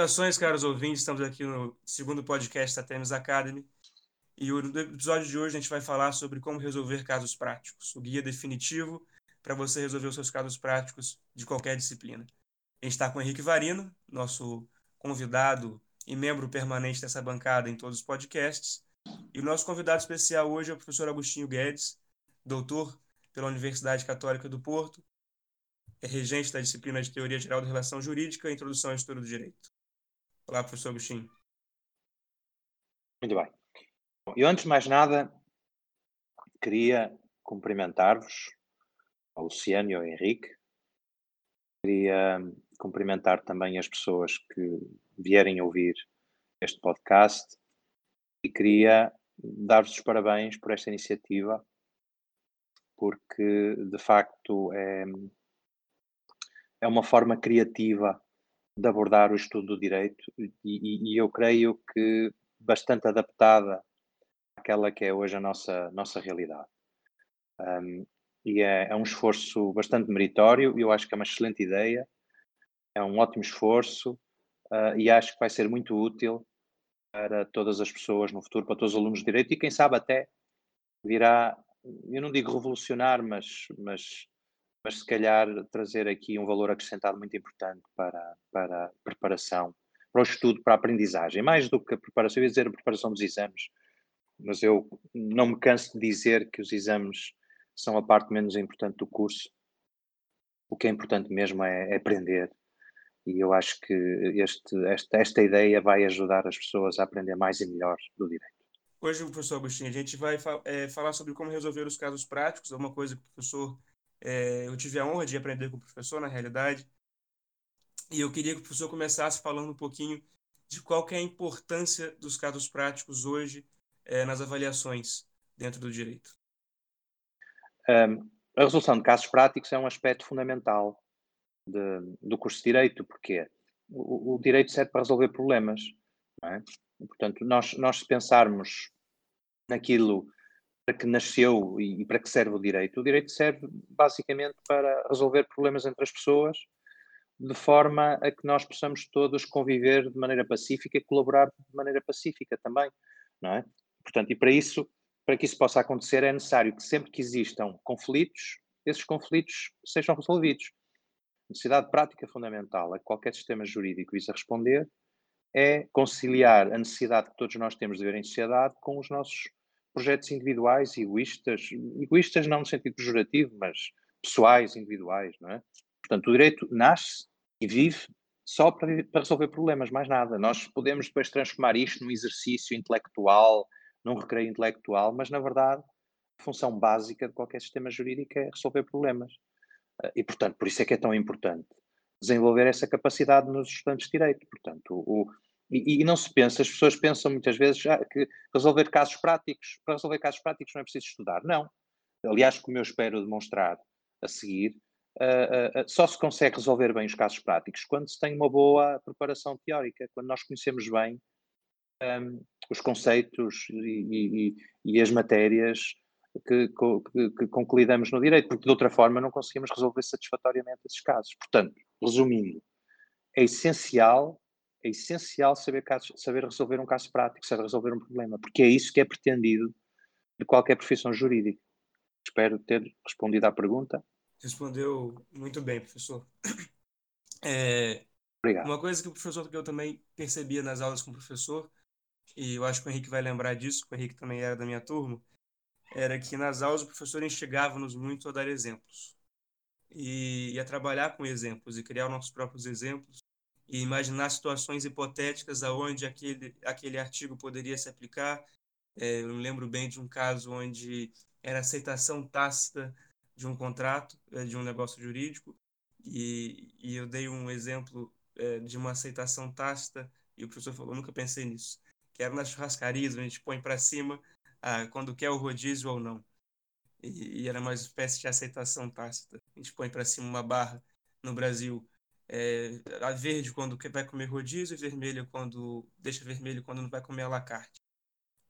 Saudações, caros ouvintes, estamos aqui no segundo podcast da Temes Academy. E no episódio de hoje a gente vai falar sobre como resolver casos práticos, o guia definitivo para você resolver os seus casos práticos de qualquer disciplina. A gente está com o Henrique Varino, nosso convidado e membro permanente dessa bancada em todos os podcasts. E o nosso convidado especial hoje é o professor Agostinho Guedes, doutor pela Universidade Católica do Porto, é regente da disciplina de Teoria Geral da Relação Jurídica e Introdução à História do Direito. Olá, professor Agostinho. Muito bem. E antes de mais nada, queria cumprimentar-vos, ao Luciano e ao Henrique. Queria cumprimentar também as pessoas que vierem ouvir este podcast e queria dar-vos os parabéns por esta iniciativa, porque de facto é, é uma forma criativa de abordar o estudo do direito e, e, eu creio que bastante adaptada àquela que é hoje a nossa, nossa realidade. Um, e é, é, um esforço bastante meritório, eu acho que é uma excelente ideia, é um ótimo esforço uh, e acho que vai ser muito útil para todas as pessoas no futuro, para todos os alunos de direito e quem sabe até virá, eu não digo revolucionar, mas, mas mas se calhar trazer aqui um valor acrescentado muito importante para, para a preparação, para o estudo, para a aprendizagem, mais do que a preparação, eu ia dizer a preparação dos exames, mas eu não me canso de dizer que os exames são a parte menos importante do curso. O que é importante mesmo é, é aprender. E eu acho que este, esta, esta ideia vai ajudar as pessoas a aprender mais e melhor do direito. Hoje, professor Agostinho, a gente vai é, falar sobre como resolver os casos práticos, é uma coisa que o professor é, eu tive a honra de aprender com o professor, na realidade, e eu queria que o professor começasse falando um pouquinho de qual é a importância dos casos práticos hoje é, nas avaliações dentro do direito. Um, a resolução de casos práticos é um aspecto fundamental de, do curso de Direito, porque o, o, direito serve para resolver problemas. É? Portanto, nós, nós pensarmos naquilo para que nasceu e, para que serve o direito? O direito serve basicamente para resolver problemas entre as pessoas, de forma a que nós possamos todos conviver de maneira pacífica e colaborar de maneira pacífica também, não é? Portanto, e para isso, para que isso possa acontecer, é necessário que sempre que existam conflitos, esses conflitos sejam resolvidos. A necessidade prática fundamental a que qualquer sistema jurídico visa responder é conciliar a necessidade que todos nós temos de viver em sociedade com os nossos projetos individuais, egoístas, egoístas não no sentido pejorativo, mas pessoais, individuais, não é? Portanto, o direito nasce e vive só para, para resolver problemas, mais nada. Nós podemos depois transformar isto num exercício intelectual, num recreio intelectual, mas na verdade a função básica de qualquer sistema jurídico é resolver problemas. Eh, e, portanto, por isso é que é tão importante desenvolver essa capacidade nos estudantes de direito. Portanto, o, e, e, não se pensa, as pessoas pensam muitas vezes ah, que resolver casos práticos, para resolver casos práticos não é preciso estudar. Não. Aliás, como eu espero demonstrar a seguir, uh, uh, só se consegue resolver bem os casos práticos quando se tem uma boa preparação teórica, quando nós conhecemos bem um, os conceitos e, e, e, as matérias que, que, que, com que lidamos no direito, porque de outra forma não conseguimos resolver satisfatoriamente esses casos. Portanto, resumindo, é essencial é essencial saber, casos, saber resolver um caso prático, saber resolver um problema, porque é isso que é pretendido de qualquer profissão jurídica. Espero ter respondido à pergunta. Respondeu muito bem, professor. É, Obrigado. Uma coisa que o professor que eu também percebia nas aulas com o professor, e eu acho que o Henrique vai lembrar disso, o Henrique também era da minha turma, era que nas aulas o professor instigava-nos muito a dar exemplos. E, e a trabalhar com exemplos e criar nossos próprios exemplos e imaginar situações hipotéticas aonde aquele, aquele artigo poderia se aplicar. É, eu me lembro bem de um caso onde era aceitação tácita de um contrato, é, de um negócio jurídico, e, e eu dei um exemplo é, de uma aceitação tácita, e o professor falou: nunca pensei nisso. Que era nas churrascarias, a gente põe para cima ah, quando quer o rodízio ou não. E, e, era uma espécie de aceitação tácita. A gente põe para cima uma barra no Brasil é, a verde quando vai comer rodízio, vermelha quando deixa vermelho quando não vai comer alacarte.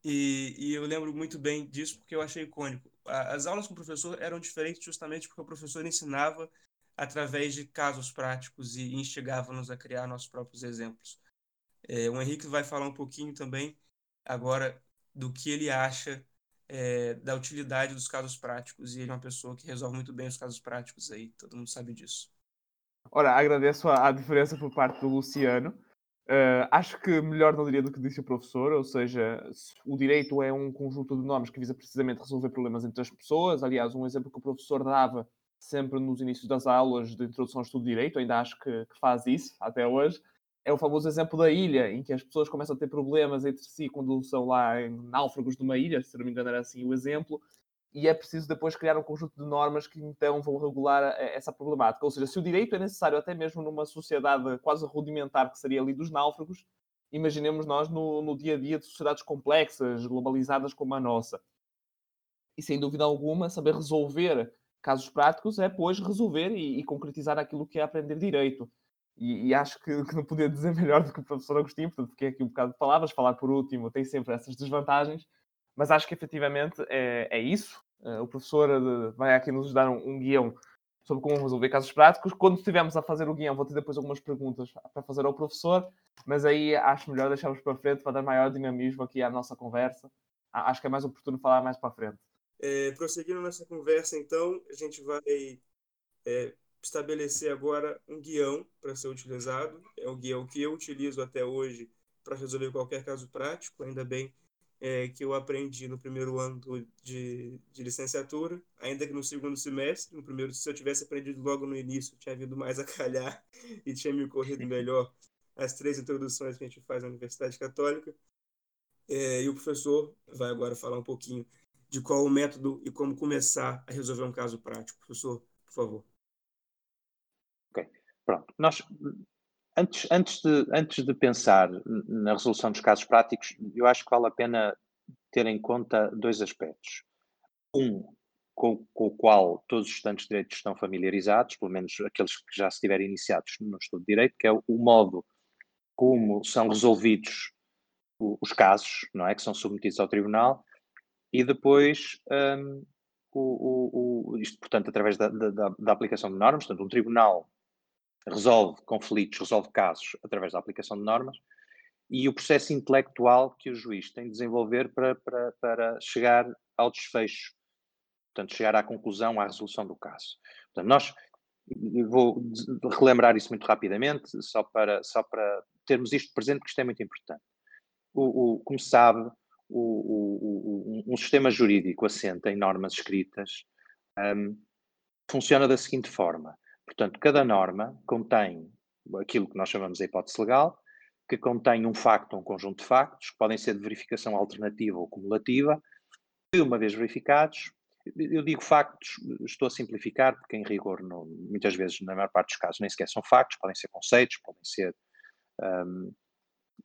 E, e eu lembro muito bem disso porque eu achei icônico. As aulas com o professor eram diferentes justamente porque o professor ensinava através de casos práticos e instigava-nos a criar nossos próprios exemplos. É, o Henrique vai falar um pouquinho também agora do que ele acha é, da utilidade dos casos práticos. E ele é uma pessoa que resolve muito bem os casos práticos aí, todo mundo sabe disso. Ora, agradeço a, a diferença por parte do Luciano. Uh, acho que melhor não diria do que disse o professor, ou seja, o direito é um conjunto de normas que visa precisamente resolver problemas entre as pessoas. Aliás, um exemplo que o professor dava sempre nos inícios das aulas de introdução ao estudo de direito, ainda acho que, que faz isso até hoje, é o famoso exemplo da ilha, em que as pessoas começam a ter problemas entre si quando são lá em náufragos de uma ilha, se não me engano era assim o exemplo, e é preciso depois criar um conjunto de normas que então vão regular eh, essa problemática. Ou seja, se o direito é necessário até mesmo numa sociedade quase rudimentar, que seria ali dos náufragos, imaginemos nós no, no dia a dia de sociedades complexas, globalizadas como a nossa. E sem dúvida alguma, saber resolver casos práticos é, pois, resolver e, e concretizar aquilo que é aprender direito. E, e acho que, que, não podia dizer melhor do que o professor Agostinho, portanto, é aqui um bocado de palavras, falar por último tem sempre essas desvantagens, mas acho que efetivamente é, é isso. Uh, o professor uh, vai aqui nos dar um, um, guião sobre como resolver casos práticos. Quando estivermos a fazer o guião, vou ter depois algumas perguntas para fazer ao professor, mas aí acho melhor deixarmos para frente para dar maior dinamismo aqui à nossa conversa. Acho que é mais oportuno falar mais para frente. É, prosseguindo nessa conversa, então, a gente vai é, estabelecer agora um guião para ser utilizado. É o guião que eu utilizo até hoje para resolver qualquer caso prático. Ainda bem é, que eu aprendi no primeiro ano de, de licenciatura, ainda que no segundo semestre. No primeiro, se eu tivesse aprendido logo no início, tinha vindo mais a calhar e tinha me corrido melhor as três introduções que a gente faz na Universidade Católica. É, e o professor vai agora falar um pouquinho de qual o método e como começar a resolver um caso prático. Professor, por favor. Ok, pronto. Nós, antes, antes, de, antes de pensar na resolução dos casos práticos, eu acho que vale a pena ter em conta dois aspectos. Um, com, com, o qual todos os estudantes de direito estão familiarizados, pelo menos aqueles que já estiverem iniciados no estudo de direito, que é o, o modo como são resolvidos os casos, não é, que são submetidos ao tribunal, e depois um, o, o, isto, portanto, através da, da, da, aplicação de normas, portanto, um tribunal resolve conflitos, resolve casos através da aplicação de normas, e o processo intelectual que o juiz tem de desenvolver para, para, para chegar ao desfecho, portanto, chegar à conclusão, à resolução do caso. Portanto, nós, vou relembrar isso muito rapidamente, só para, só para termos isto presente, porque isto é muito importante. O, o, como sabe, o, um sistema jurídico assente em normas escritas um, funciona da seguinte forma. Portanto, cada norma contém aquilo que nós chamamos de hipótese legal, que contém um facto ou um conjunto de factos, que podem ser de verificação alternativa ou cumulativa, e uma vez verificados, eu digo factos, estou a simplificar, porque em rigor, no, muitas vezes, na maior parte dos casos, nem sequer são factos, podem ser conceitos, podem ser um,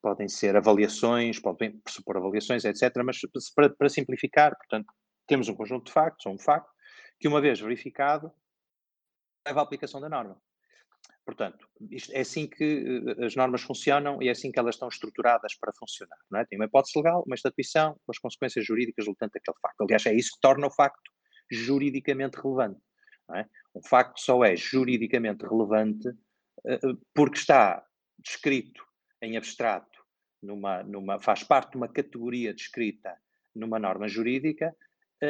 podem ser avaliações, podem pressupor avaliações, etc. Mas para, para, simplificar, portanto, temos um conjunto de factos, ou um facto, que uma vez verificado, leva à aplicação da norma. Portanto, isto, é assim que uh, as normas funcionam e é assim que elas estão estruturadas para funcionar. Não é? Tem uma hipótese legal, uma estatuição, as consequências jurídicas resultantes daquele facto. Aliás, é isso que torna o facto juridicamente relevante. É? Um facto só é juridicamente relevante uh, porque está descrito em abstrato, numa, numa, faz parte de uma categoria descrita numa norma jurídica,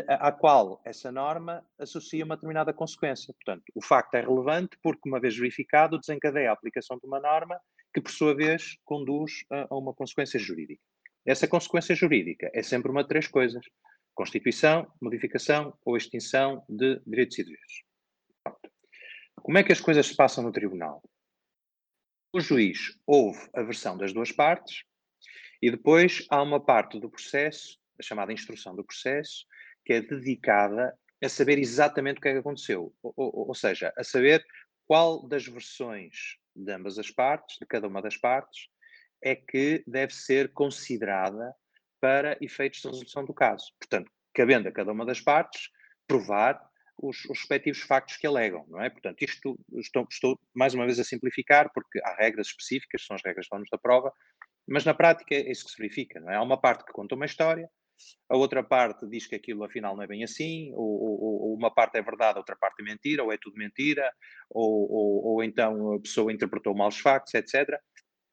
à qual essa norma associa uma determinada consequência. Portanto, o facto é relevante porque, uma vez verificado, desencadeia a aplicação de uma norma que, por sua vez, conduz a, uma consequência jurídica. Essa consequência jurídica é sempre uma de três coisas: constituição, modificação ou extinção de direitos e deveres. Como é que as coisas se passam no tribunal? O juiz ouve a versão das duas partes e depois há uma parte do processo, a chamada instrução do processo, que é dedicada a saber exatamente o que é que aconteceu. Ou, ou, ou seja, a saber qual das versões de ambas as partes, de cada uma das partes, é que deve ser considerada para efeitos de resolução do caso. Portanto, cabendo a cada uma das partes provar os, os, respectivos factos que alegam, não é? Portanto, isto estou, estou, mais uma vez a simplificar, porque há regras específicas, são as regras que da prova, mas na prática é isso que se verifica, não é? Há uma parte que conta uma história, a outra parte diz que aquilo afinal não é bem assim, ou, ou, ou uma parte é verdade, a outra parte é mentira, ou é tudo mentira, ou, ou, então a pessoa interpretou mal os factos, etc.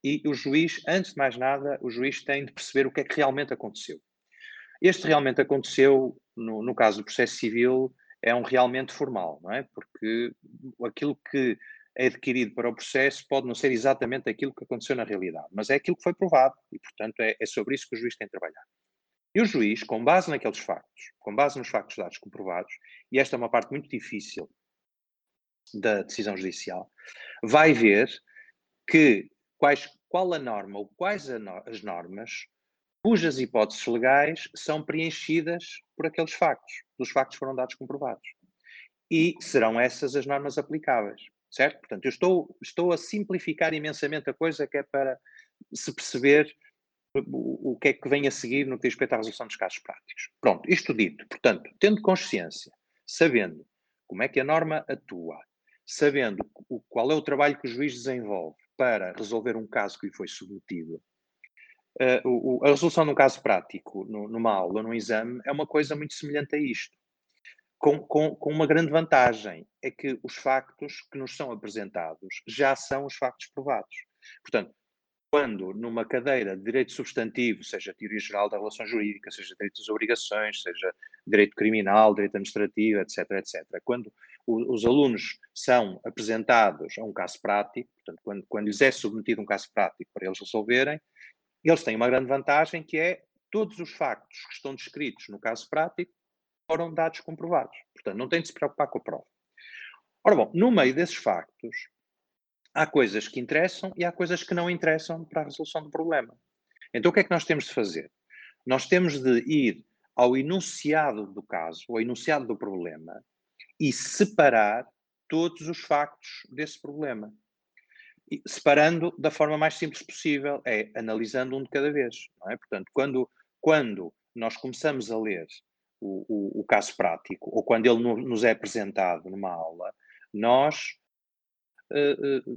e o juiz, antes de mais nada, o juiz tem de perceber o que é que realmente aconteceu. Este realmente aconteceu, no, no caso do processo civil, é um realmente formal, não é? Porque aquilo que é adquirido para o processo pode não ser exatamente aquilo que aconteceu na realidade, mas é aquilo que foi provado e, portanto, é, é sobre isso que o juiz tem de trabalhar. E o juiz, com base naqueles factos, com base nos factos dados comprovados, e esta é uma parte muito difícil da decisão judicial, vai ver que quais, qual a norma ou quais as normas cujas hipóteses legais são preenchidas por aqueles factos, os factos foram dados comprovados. E serão essas as normas aplicáveis, certo? Portanto, eu estou, estou a simplificar imensamente a coisa que é para se perceber o, que é que vem a seguir no que diz respeito à resolução dos casos práticos. Pronto, isto dito, portanto, tendo consciência, sabendo como é que a norma atua, sabendo o, qual é o trabalho que o juiz desenvolve para resolver um caso que lhe foi submetido, uh, o, a resolução de um caso prático no, numa aula, num exame, é uma coisa muito semelhante a isto. Com, com, com, uma grande vantagem, é que os factos que nos são apresentados já são os factos provados. Portanto, quando numa cadeira de direito substantivo, seja teoria geral da relação jurídica, seja direito das obrigações, seja direito criminal, direito administrativo, etc., etc., quando o, os alunos são apresentados a um caso prático, portanto, quando, quando lhes é submetido um caso prático para eles resolverem, eles têm uma grande vantagem que é todos os factos que estão descritos no caso prático foram dados comprovados. Portanto, não tem de se preocupar com a prova. Ora bom, no meio desses factos, há coisas que interessam e há coisas que não interessam para a resolução do problema. Então, o que é que nós temos de fazer? Nós temos de ir ao enunciado do caso, ao enunciado do problema, e separar todos os factos desse problema. E separando da forma mais simples possível, é analisando um de cada vez. É? Portanto, quando, quando nós começamos a ler o, o, o caso prático, ou quando ele no, nos é apresentado numa aula, nós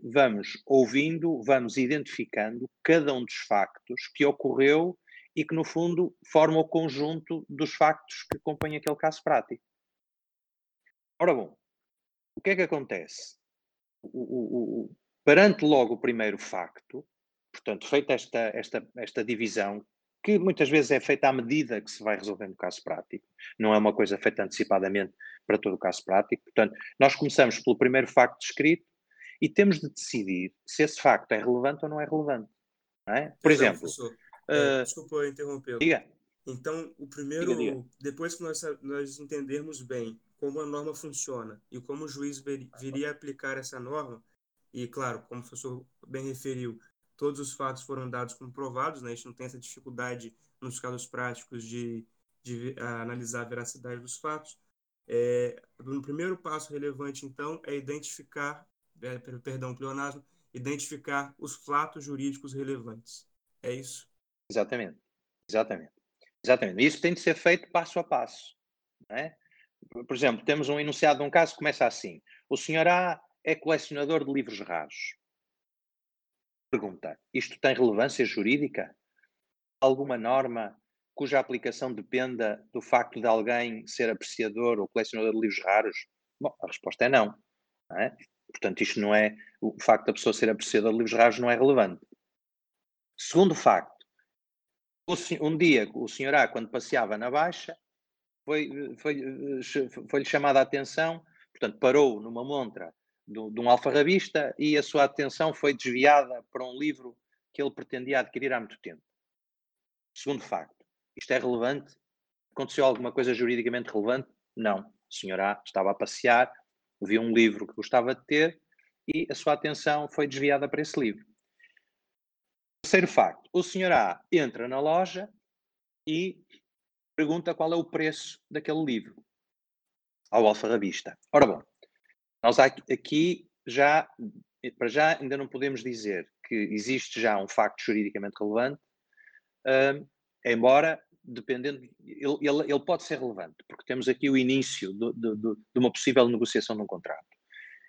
vamos ouvindo, vamos identificando cada um dos factos que ocorreu e que, no fundo, forma o conjunto dos factos que acompanham aquele caso prático. Ora bom, o que é que acontece? O, o, o, perante logo o primeiro facto, portanto, feita esta, esta, esta divisão, que muitas vezes é feita à medida que se vai resolvendo o caso prático, não é uma coisa feita antecipadamente para todo o caso prático. Portanto, nós começamos pelo primeiro facto descrito, e temos de decidir se esse facto é relevante ou não é relevante. Não é? Por exemplo. Professor, uh, desculpa interromper. Diga. Então, o primeiro, diga, diga. depois que nós, nós entendermos bem como a norma funciona e como o juiz viria a aplicar essa norma, e claro, como o professor bem referiu, todos os fatos foram dados como provados, né? a gente não tem essa dificuldade nos casos práticos de, de analisar a veracidade dos fatos. É, no primeiro passo relevante, então, é identificar perdão, pleonasmo, identificar os fatos jurídicos relevantes. É isso? Exatamente. Exatamente. Exatamente. Isso tem de ser feito passo a passo. É? Por exemplo, temos um enunciado de um caso que começa assim: O senhor A é colecionador de livros raros. Pergunta: Isto tem relevância jurídica? Alguma norma cuja aplicação dependa do facto de alguém ser apreciador ou colecionador de livros raros? Bom, a resposta é não. não é? Portanto, isto não é. O facto da pessoa ser apreciadora de livros raros não é relevante. Segundo facto, um dia o senhor A, quando passeava na Baixa, foi-lhe foi, foi chamada a atenção, portanto, parou numa montra de, de um alfarrabista e a sua atenção foi desviada para um livro que ele pretendia adquirir há muito tempo. Segundo facto, isto é relevante? Aconteceu alguma coisa juridicamente relevante? Não. O senhor A estava a passear, viu um livro que gostava de ter e a sua atenção foi desviada para esse livro. Terceiro facto: o senhor A entra na loja e pergunta qual é o preço daquele livro ao alfarrabista. Ora bom, nós aqui já, para já, ainda não podemos dizer que existe já um facto juridicamente relevante, uh, embora dependendo, ele, ele, ele, pode ser relevante, porque temos aqui o início de, de, de, uma possível negociação de um contrato.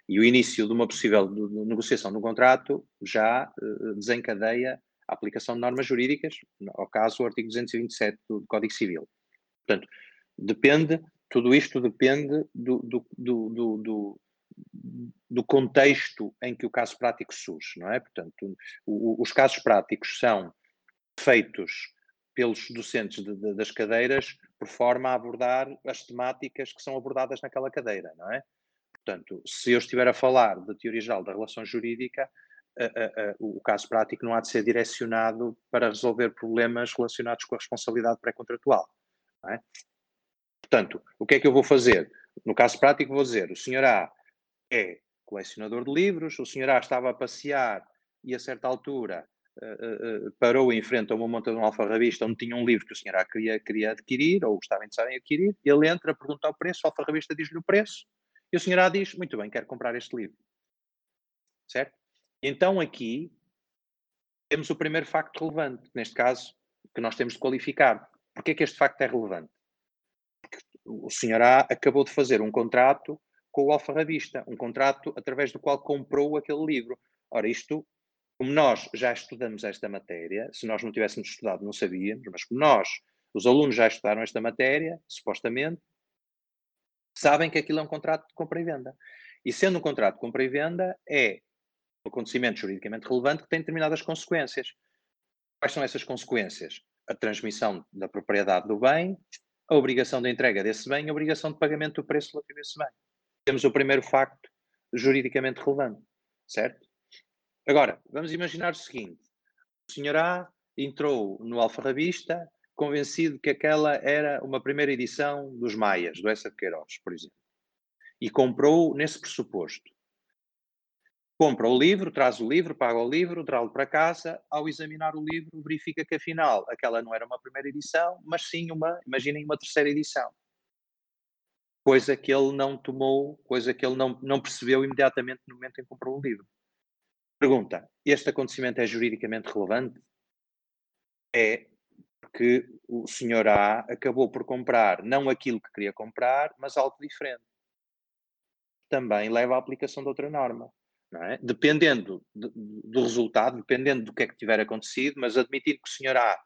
E o início de uma possível negociação de um contrato já uh, desencadeia a aplicação de normas jurídicas, ao caso o artigo 227 do Código Civil. Portanto, depende, tudo isto depende do, do, do, do contexto em que o caso prático surge, não é? Portanto, o, os casos práticos são feitos pelos docentes de, de, das cadeiras por forma a abordar as temáticas que são abordadas naquela cadeira, não é? Portanto, se eu estiver a falar de teoria geral da relação jurídica, o caso prático não há de ser direcionado para resolver problemas relacionados com a responsabilidade pré-contratual. É? Portanto, o que é que eu vou fazer? No caso prático, vou dizer: o senhor A é colecionador de livros, o senhor A estava a passear e a certa altura uh, uh, parou em frente a uma monta de um alfarrabista onde tinha um livro que o senhor queria, queria adquirir ou estava interessado em adquirir. Ele entra, pergunta o preço, o alfarrabista diz-lhe o preço e o senhor A diz: Muito bem, quero comprar este livro. Certo? Então aqui temos o primeiro facto relevante, neste caso, que nós temos de qualificar. Porquê é que este facto é relevante? Porque o senhor A acabou de fazer um contrato com o alfarrabista, um contrato através do qual comprou aquele livro. Ora, isto, como nós já estudamos esta matéria, se nós não tivéssemos estudado não sabíamos, mas como nós, os alunos já estudaram esta matéria, supostamente, sabem que aquilo é um contrato de compra e venda. E sendo um contrato de compra e venda, é um acontecimento juridicamente relevante que tem determinadas consequências. Quais são essas consequências? A transmissão da propriedade do bem, a obrigação de entrega desse bem, a obrigação de pagamento do preço relativo a esse bem. Temos o primeiro facto juridicamente relevante, certo? Agora, vamos imaginar o seguinte: o senhor A entrou no Alfarrabista convencido que aquela era uma primeira edição dos Maias, do Essa de Queiroz, por exemplo, e comprou nesse pressuposto compra o livro, traz o livro, paga o livro, traz-lo para casa, ao examinar o livro verifica que afinal aquela não era uma primeira edição, mas sim uma, imaginem, uma terceira edição. Coisa que ele não tomou, coisa que ele não, não percebeu imediatamente no momento em que comprou o livro. Pergunta, este acontecimento é juridicamente relevante? É porque o senhor A acabou por comprar não aquilo que queria comprar, mas algo diferente. Também leva à aplicação de outra norma é? Dependendo de, do resultado, dependendo do que é que tiver acontecido, mas admitindo que o senhor A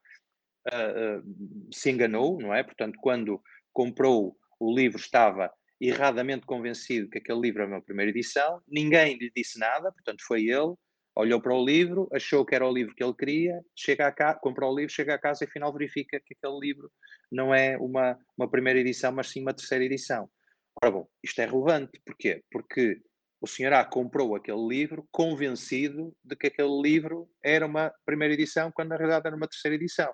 uh, uh, se enganou, não é? Portanto, quando comprou o livro estava erradamente convencido que aquele livro era uma primeira edição, ninguém lhe disse nada, portanto foi ele, olhou para o livro, achou que era o livro que ele queria, chega a casa, comprou o livro, chega a casa e afinal verifica que aquele livro não é uma, uma primeira edição, mas sim uma terceira edição. Ora bom, isto é relevante, porquê? Porque o senhor A comprou aquele livro convencido de que aquele livro era uma primeira edição, quando na realidade era uma terceira edição.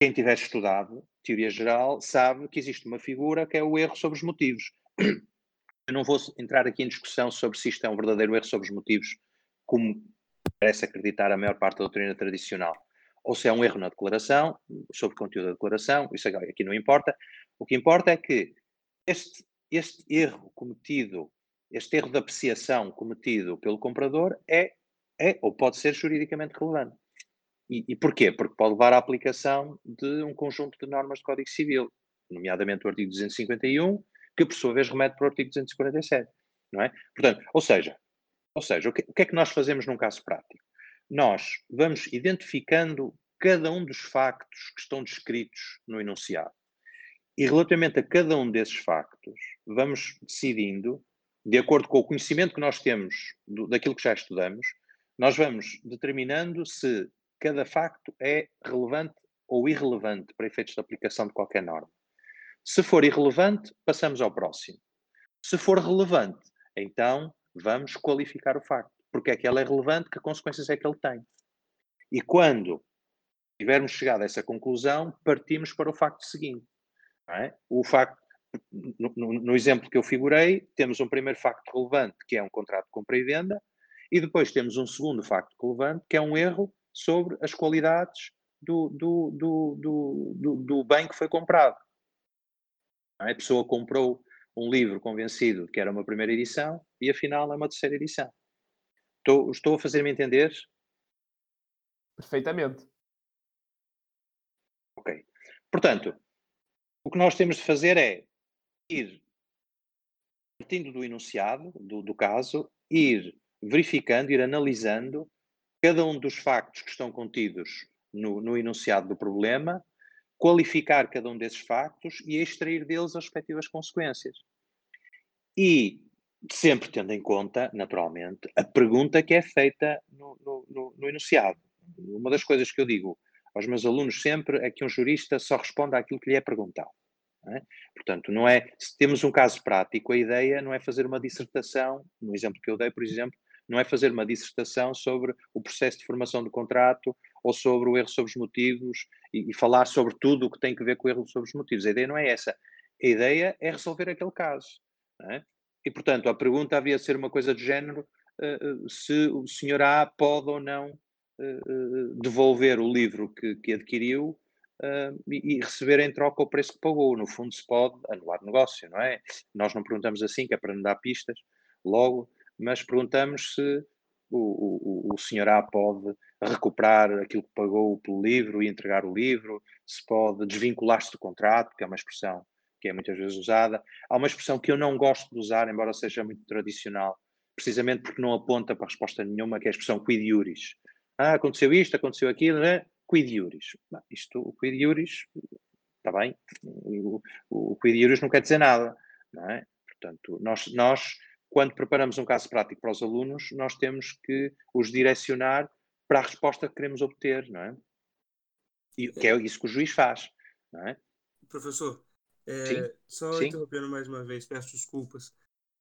Quem tiver estudado teoria geral sabe que existe uma figura que é o erro sobre os motivos. Eu não vou entrar aqui em discussão sobre se isto é um verdadeiro erro sobre os motivos, como parece acreditar a maior parte da doutrina tradicional, ou se é um erro na declaração, sobre o conteúdo da declaração, isso aqui não importa. O que importa é que este, este erro cometido este erro de apreciação cometido pelo comprador é, é ou pode ser juridicamente relevante. E, porquê? Porque pode levar à aplicação de um conjunto de normas de Código Civil, nomeadamente o artigo 251, que por sua vez remete para o artigo 247, não é? Portanto, ou seja, ou seja, o que, o que é que nós fazemos num caso prático? Nós vamos identificando cada um dos factos que estão descritos no enunciado. E relativamente a cada um desses factos, vamos decidindo de acordo com o conhecimento que nós temos do, daquilo que já estudamos, nós vamos determinando se cada facto é relevante ou irrelevante para efeitos de aplicação de qualquer norma. Se for irrelevante, passamos ao próximo. Se for relevante, então vamos qualificar o facto. Porque é que ele é relevante, que consequências é que ele tem. E quando tivermos chegado a essa conclusão, partimos para o facto seguinte. É? O facto no, no, no, exemplo que eu figurei, temos um primeiro facto relevante, que é um contrato de compra e venda, e depois temos um segundo facto relevante, que é um erro sobre as qualidades do, do, do, do, do bem que foi comprado. A pessoa comprou um livro convencido de que era uma primeira edição e afinal é uma terceira edição. Estou, estou a fazer-me entender? Perfeitamente. Ok. Portanto, o que nós temos de fazer é ir partindo do enunciado do, do caso, ir verificando, ir analisando cada um dos factos que estão contidos no, no, enunciado do problema, qualificar cada um desses factos e extrair deles as respectivas consequências. E sempre tendo em conta, naturalmente, a pergunta que é feita no, no, no, enunciado. Uma das coisas que eu digo aos meus alunos sempre é que um jurista só responde àquilo que lhe é perguntado. Não é? Portanto, não é, se temos um caso prático, a ideia não é fazer uma dissertação, no exemplo que eu dei, por exemplo, não é fazer uma dissertação sobre o processo de formação do contrato ou sobre o erro sobre os motivos e, e falar sobre tudo o que tem que ver com o erro sobre os motivos. A ideia não é essa. A ideia é resolver aquele caso. É? E, portanto, a pergunta havia de ser uma coisa do género uh, se o senhor A pode ou não uh, devolver o livro que, que adquiriu e, e, receber em troca o preço que pagou. No fundo, se pode anular negócio, não é? Nós não perguntamos assim, que é para não dar pistas logo, mas perguntamos se o, o, o senhor A pode recuperar aquilo que pagou pelo livro e entregar o livro, se pode desvincular-se do contrato, que é uma expressão que é muitas vezes usada. Há uma expressão que eu não gosto de usar, embora seja muito tradicional, precisamente porque não aponta para resposta nenhuma, que é a expressão quid iuris. Ah, aconteceu isto, aconteceu aquilo, né? quid iuris. Não, isto, o quid iuris, está bem, o, o, quid iuris não quer dizer nada, não é? Portanto, nós, nós, quando preparamos um caso prático para os alunos, nós temos que os direcionar para a resposta que queremos obter, não é? E que é isso que o juiz faz, não é? Professor, é, só Sim. interrompendo mais uma vez, peço desculpas,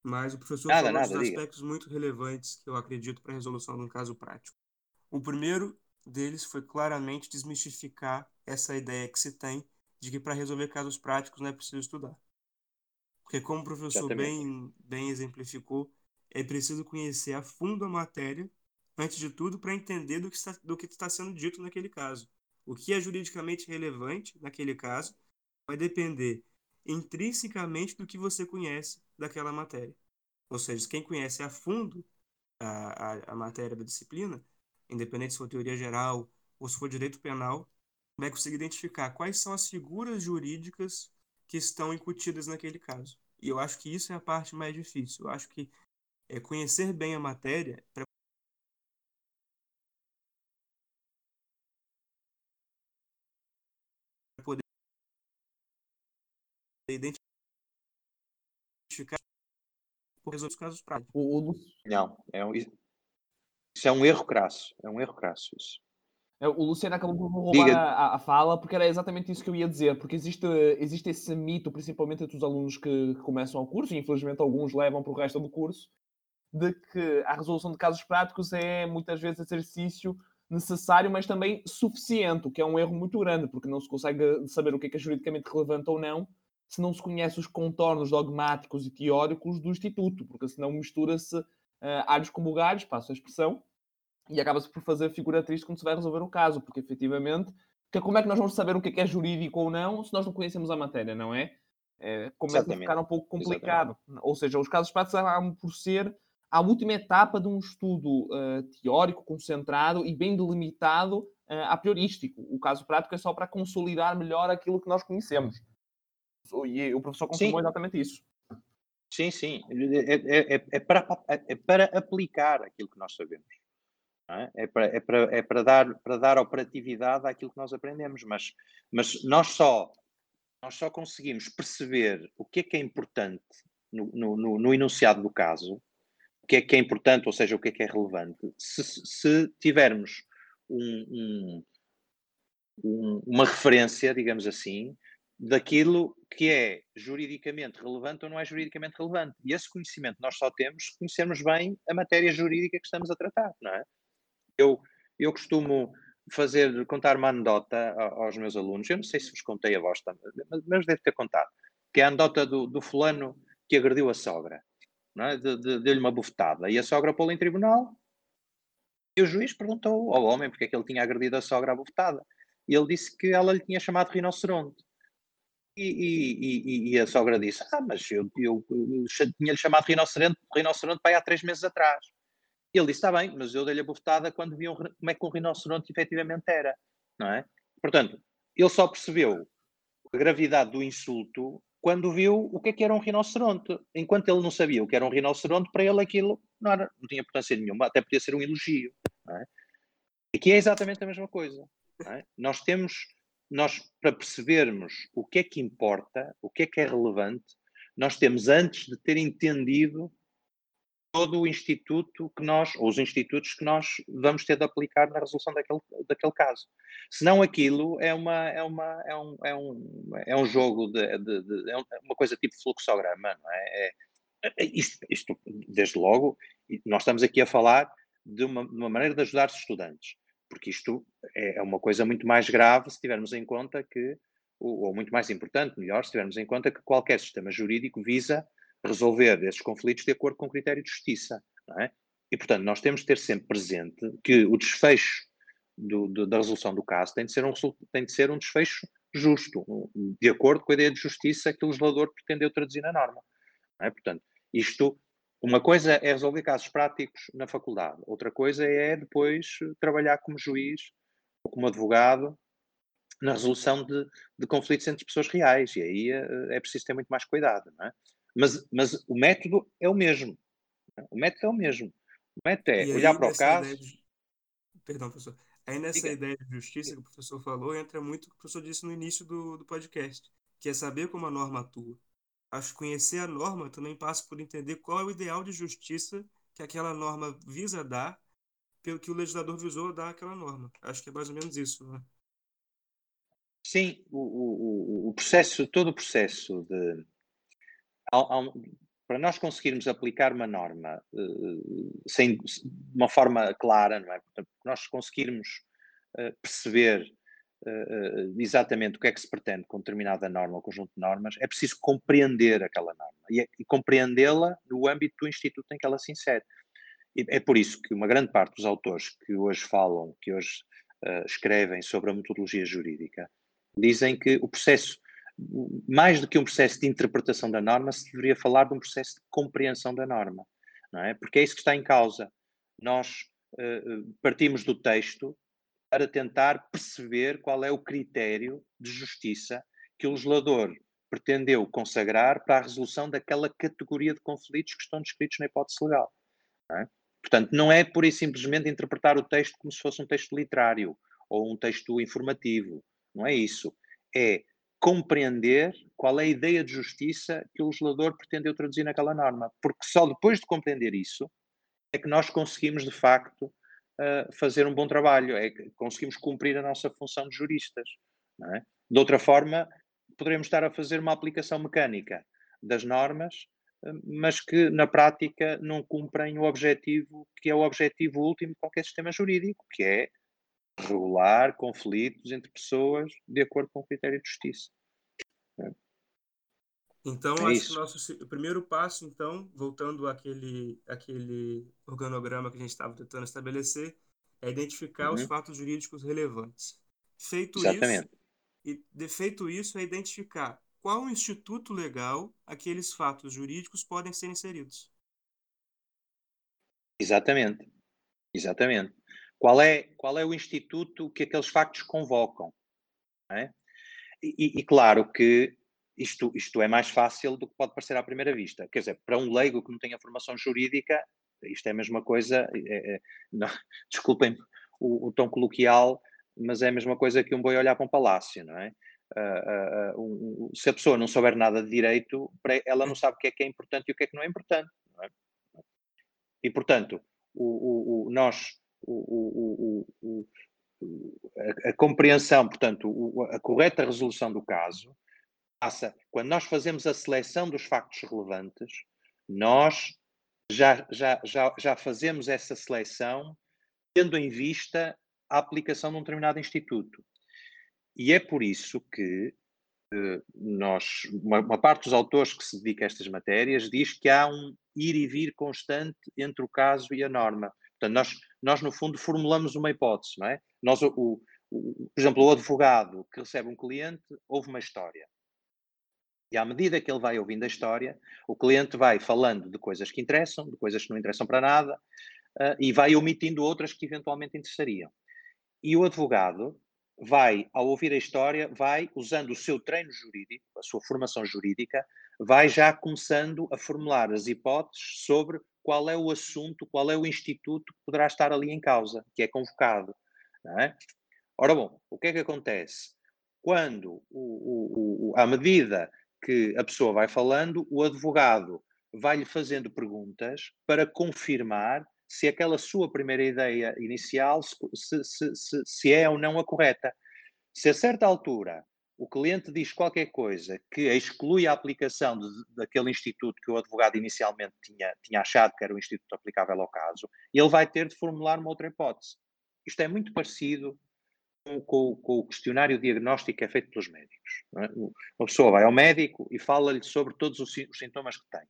mas o professor Nada, falou nada, dos diga. aspectos muito relevantes que eu acredito para a resolução de um caso prático. O primeiro deles foi claramente desmistificar essa ideia que se tem de que para resolver casos práticos não é preciso estudar. Porque, como o professor bem, bem exemplificou, é preciso conhecer a fundo a matéria, antes de tudo, para entender do que, está, do que está sendo dito naquele caso. O que é juridicamente relevante naquele caso vai depender intrinsecamente do que você conhece daquela matéria. Ou seja, quem conhece a fundo a, a, a matéria da disciplina, independente se for teoria geral ou se for direito penal, vai conseguir identificar quais são as figuras jurídicas que estão incutidas naquele caso. E eu acho que isso é a parte mais difícil. Eu acho que é conhecer bem a matéria para poder identificar por resolver os casos práticos. Não, é um, isso é um erro crasso. É um erro crasso isso. É, O Luciano acabou por roubar a, a fala, porque era exatamente isso que eu ia dizer, porque existe, existe esse mito, principalmente entre os alunos que, que começam o curso, e infelizmente alguns levam para o resto do curso, de que a resolução de casos práticos é muitas vezes exercício necessário, mas também suficiente, o que é um erro muito grande, porque não se consegue saber o que é, que é juridicamente relevante ou não, se não se conhece os contornos dogmáticos e teóricos do Instituto, porque senão mistura-se uh, alhos com bugalhos, passo a expressão, e acaba-se por fazer figura triste quando se vai resolver o caso, porque efetivamente, que, como é que nós vamos saber o que é, que é jurídico ou não se nós não conhecemos a matéria, não é? é começa a Exatamente. ficar um pouco complicado. Ou seja, os casos práticos acabam por ser a última etapa de um estudo uh, teórico, concentrado e bem delimitado uh, a priorístico. O caso prático é só para consolidar melhor aquilo que nós conhecemos. E o professor confirmou Sim. exatamente isso. Sim, sim. É, é- é- é para, é para aplicar aquilo que nós sabemos. É, é para, é para, é para, dar, para dar operatividade àquilo que nós aprendemos, mas, mas nós, só, nós só conseguimos perceber o que é que é importante no, no, no- no enunciado do caso, o que é que é importante, ou seja, o que é que é relevante, se, se tivermos um- um- um- uma referência, digamos assim, daquilo que é juridicamente relevante ou não é juridicamente relevante. E esse conhecimento nós só temos se conhecermos bem a matéria jurídica que estamos a tratar, não é? Eu, eu costumo fazer, contar uma anedota aos meus alunos, eu não sei se vos contei a vós também, mas, devo ter contado, que é a anedota do, do fulano que agrediu a sogra, é? De- de- Deu-lhe uma bufetada, e a sogra pô-la em tribunal, e o juiz perguntou ao homem porque é que ele tinha agredido a sogra à bufetada, e ele disse que ela lhe tinha chamado rinoceronte. E, e- e- e a sogra disse: Ah, mas eu, eu, eu tinha-lhe chamado rinoceronte, rinoceronte para aí há três meses atrás. Ele disse: Está bem, mas eu dei-lhe a bufetada quando vi um como é que um rinoceronte efetivamente era. Não é? Portanto, ele só percebeu a gravidade do insulto quando viu o que é que era um rinoceronte. Enquanto ele não sabia o que era um rinoceronte, para ele aquilo não, era, não tinha importância nenhuma, até podia ser um elogio. Não é? Aqui é exatamente a mesma coisa. é? Nós temos, nós para percebermos o que é que importa, o que é que é relevante, nós temos antes de ter entendido todo o instituto que nós, ou os institutos que nós vamos ter de aplicar na resolução daquele, daquele caso. Senão aquilo é uma, é uma, é um, é um, é um jogo de, de, de é uma coisa tipo fluxograma, não é? é, é isto, isto, desde logo, nós estamos aqui a falar de uma, de uma maneira de ajudar os estudantes, porque isto é, é uma coisa muito mais grave se tivermos em conta que, ou, ou muito mais importante, melhor, se tivermos em conta que qualquer sistema jurídico visa resolver esses conflitos de acordo com o critério de justiça. É? E, portanto, nós temos de ter sempre presente que o desfecho do, do, da resolução do caso tem de, ser um, tem de ser um desfecho justo, de acordo com a ideia de justiça que o legislador pretendeu traduzir na norma. É? Portanto, isto, uma coisa é resolver casos práticos na faculdade, outra coisa é depois trabalhar como juiz ou como advogado na resolução de, de conflitos entre pessoas reais, e aí é, é preciso ter muito mais cuidado. Não é? Mas, mas o método é o mesmo. O método é o mesmo. O método é olhar para o caso. De... Perdão, professor. Aí nessa Diga. ideia de justiça que o professor falou, entra muito o que o professor disse no início do, do podcast, que é saber como a norma atua. Acho que conhecer a norma também passa por entender qual é o ideal de justiça que aquela norma visa dar, pelo que o legislador visou dar aquela norma. Acho que é mais ou menos isso. Né? Sim, o, o, o processo, todo o processo de, para nós conseguirmos aplicar uma norma uh, sem, de uma forma clara, não é? Portanto, nós conseguirmos uh, perceber uh, exatamente o que é que se pretende com determinada norma ou conjunto de normas, é preciso compreender aquela norma e, e compreendê-la no âmbito do instituto em que ela se insere. E é por isso que uma grande parte dos autores que hoje falam, que hoje escrevem sobre a metodologia jurídica, dizem que o processo mais do que um processo de interpretação da norma, se deveria falar de um processo de compreensão da norma, não é? Porque é isso que está em causa. Nós uh, partimos do texto para tentar perceber qual é o critério de justiça que o legislador pretendeu consagrar para a resolução daquela categoria de conflitos que estão descritos na hipótese legal. Não é? Portanto, não é pura e simplesmente interpretar o texto como se fosse um texto literário ou um texto informativo. Não é isso. É compreender qual é a ideia de justiça que o legislador pretendeu traduzir naquela norma. Porque só depois de compreender isso é que nós conseguimos, de facto, uh, fazer um bom trabalho, é que conseguimos cumprir a nossa função de juristas. É? De outra forma, poderemos estar a fazer uma aplicação mecânica das normas, uh, mas que na prática não cumprem o objetivo, que é o objetivo último de qualquer sistema jurídico, que é regular conflitos entre pessoas de acordo com o critério de justiça. Então, é acho isso. que o nosso primeiro passo, então, voltando àquele, àquele organograma que a gente estava tentando estabelecer, é identificar uhum. os fatos jurídicos relevantes. Feito Exatamente. isso, e feito isso é identificar qual instituto legal aqueles fatos jurídicos podem ser inseridos. Exatamente. Exatamente. Qual é, qual é o instituto que aqueles factos convocam? É? E, e, claro que isto, isto é mais fácil do que pode parecer à primeira vista. Quer dizer, para um leigo que não tenha formação jurídica, isto é a mesma coisa, é, é, não, desculpem o, o, tom coloquial, mas é a mesma coisa que um boi olhar para um palácio, não é? Uh, uh, uh, um, se a pessoa não souber nada de direito, ela não sabe o que é que é importante e o que é que não é importante. Não é? E, portanto, o, o, nós o, o, a, a, compreensão, portanto, a correta resolução do caso passa, quando nós fazemos a seleção dos factos relevantes, nós já, já, já, já fazemos essa seleção tendo em vista a aplicação de um determinado instituto. E é por isso que eh, nós, uma, uma, parte dos autores que se dedica a estas matérias diz que há um ir e vir constante entre o caso e a norma. Portanto, nós, nós no fundo formulamos uma hipótese, não é? Nós, o, o, por exemplo, o advogado que recebe um cliente ouve uma história. E à medida que ele vai ouvindo a história, o cliente vai falando de coisas que interessam, de coisas que não interessam para nada, uh, e vai omitindo outras que eventualmente interessariam. E o advogado vai, ao ouvir a história, vai, usando o seu treino jurídico, a sua formação jurídica, vai já começando a formular as hipóteses sobre qual é o assunto, qual é o instituto que poderá estar ali em causa, que é convocado. É? Ora bom, o que é que acontece? Quando, o, o, o, à medida que a pessoa vai falando, o advogado vai-lhe fazendo perguntas para confirmar se aquela sua primeira ideia inicial se, se, se, se é ou não a correta. Se a certa altura o cliente diz qualquer coisa que exclui a aplicação de, daquele instituto que o advogado inicialmente tinha, tinha achado que era o instituto aplicável ao caso, ele vai ter de formular uma outra hipótese. Isto é muito parecido com, com, com o questionário diagnóstico que é feito pelos médicos. É? Uma pessoa vai ao médico e fala-lhe sobre todos os, os sintomas que tem.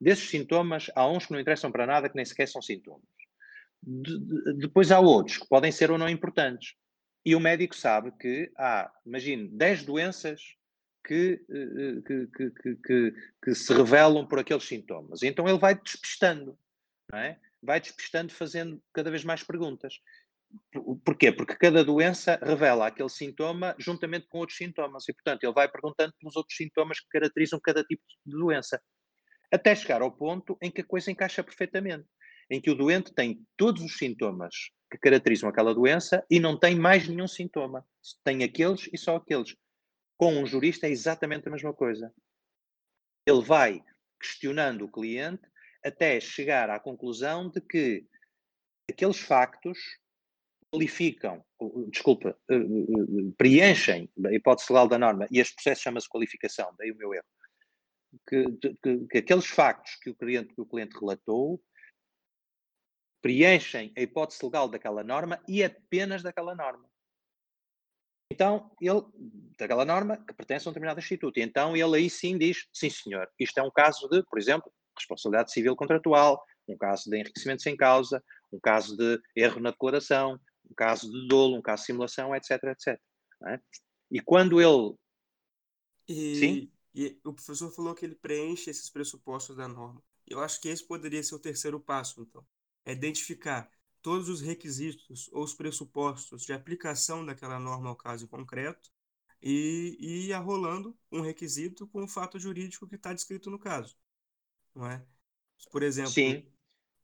Desses sintomas, há uns que não interessam para nada, que nem sequer são sintomas. De, de, depois há outros que podem ser ou não importantes. E o médico sabe que há, imagine, 10 doenças que, que, que, que, que se revelam por aqueles sintomas. Então ele vai despistando, é? vai despistando, fazendo cada vez mais perguntas. Porquê? Porque cada doença revela aquele sintoma juntamente com outros sintomas e, portanto, ele vai perguntando pelos outros sintomas que caracterizam cada tipo de doença até chegar ao ponto em que a coisa encaixa perfeitamente, em que o doente tem todos os sintomas que caracterizam aquela doença e não tem mais nenhum sintoma. Tem aqueles e só aqueles. Com um jurista é exatamente a mesma coisa. Ele vai questionando o cliente até chegar à conclusão de que aqueles factos qualificam, desculpa, eh, eh, eh, preenchem a hipótese legal da norma e este processo chama-se qualificação, daí o meu erro que, que, que aqueles factos que o cliente, que o cliente relatou preenchem a hipótese legal daquela norma e apenas daquela norma. Então, ele, daquela norma que pertence a um determinado instituto. Então ele aí sim diz, sim senhor, isto é um caso de, por exemplo, responsabilidade civil contratual, um caso de enriquecimento sem causa, um caso de erro na declaração, um caso de dolo, um caso de simulação, etc, etc. É? E quando ele... E... Sim? E o professor falou que ele preenche esses pressupostos da norma. Eu acho que esse poderia ser o terceiro passo, então. É identificar todos os requisitos ou os pressupostos de aplicação daquela norma ao caso concreto e, e ir arrolando um requisito com o fato jurídico que está descrito no caso. Não é? Por exemplo, Sim.